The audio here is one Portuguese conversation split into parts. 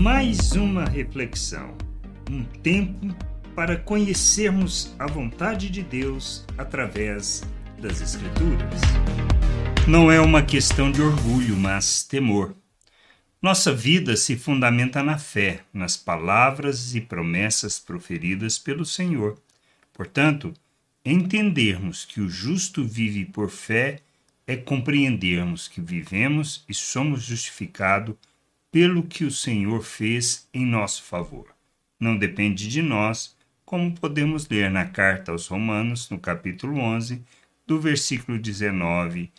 Mais uma reflexão, um tempo para conhecermos a vontade de Deus através das Escrituras. Não é uma questão de orgulho, mas temor. Nossa vida se fundamenta na fé, nas palavras e promessas proferidas pelo Senhor. Portanto, entendermos que o justo vive por fé é compreendermos que vivemos e somos justificados pelo que o Senhor fez em nosso favor. Não depende de nós, como podemos ler na carta aos Romanos, no capítulo 11, do versículo 19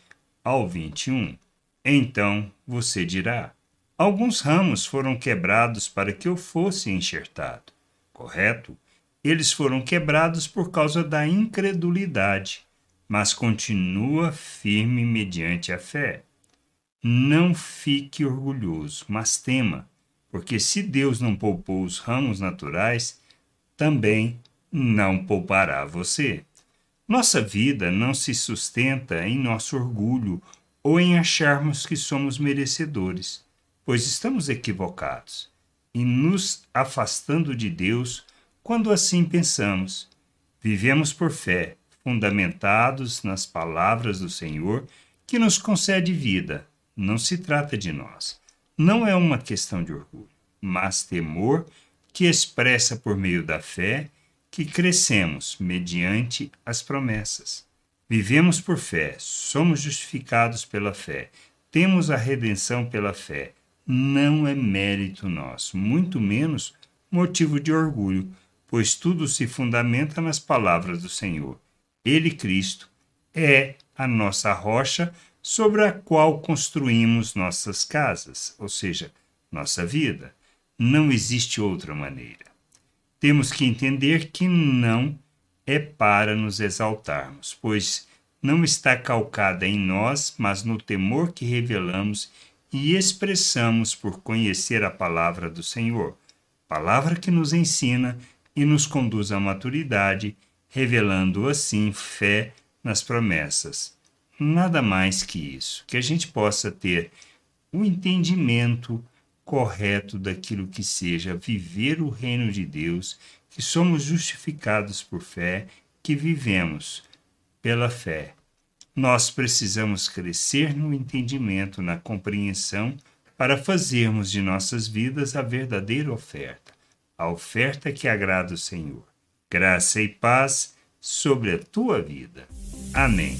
ao 21. Então você dirá: Alguns ramos foram quebrados para que eu fosse enxertado. Correto? Eles foram quebrados por causa da incredulidade, mas continua firme mediante a fé. Não fique orgulhoso, mas tema, porque se Deus não poupou os ramos naturais, também não poupará você. Nossa vida não se sustenta em nosso orgulho ou em acharmos que somos merecedores pois estamos equivocados e nos afastando de Deus quando assim pensamos. Vivemos por fé, fundamentados nas palavras do Senhor, que nos concede vida. Não se trata de nós. Não é uma questão de orgulho, mas temor que expressa por meio da fé que crescemos mediante as promessas. Vivemos por fé, somos justificados pela fé, temos a redenção pela fé não é mérito nosso, muito menos motivo de orgulho, pois tudo se fundamenta nas palavras do Senhor. Ele, Cristo, é a nossa rocha sobre a qual construímos nossas casas, ou seja, nossa vida. Não existe outra maneira. Temos que entender que não é para nos exaltarmos, pois não está calcada em nós, mas no temor que revelamos e expressamos por conhecer a palavra do Senhor, palavra que nos ensina e nos conduz à maturidade, revelando assim fé nas promessas. Nada mais que isso, que a gente possa ter o um entendimento correto daquilo que seja viver o reino de Deus, que somos justificados por fé, que vivemos pela fé nós precisamos crescer no entendimento, na compreensão, para fazermos de nossas vidas a verdadeira oferta, a oferta que agrada o Senhor. Graça e paz sobre a tua vida. Amém.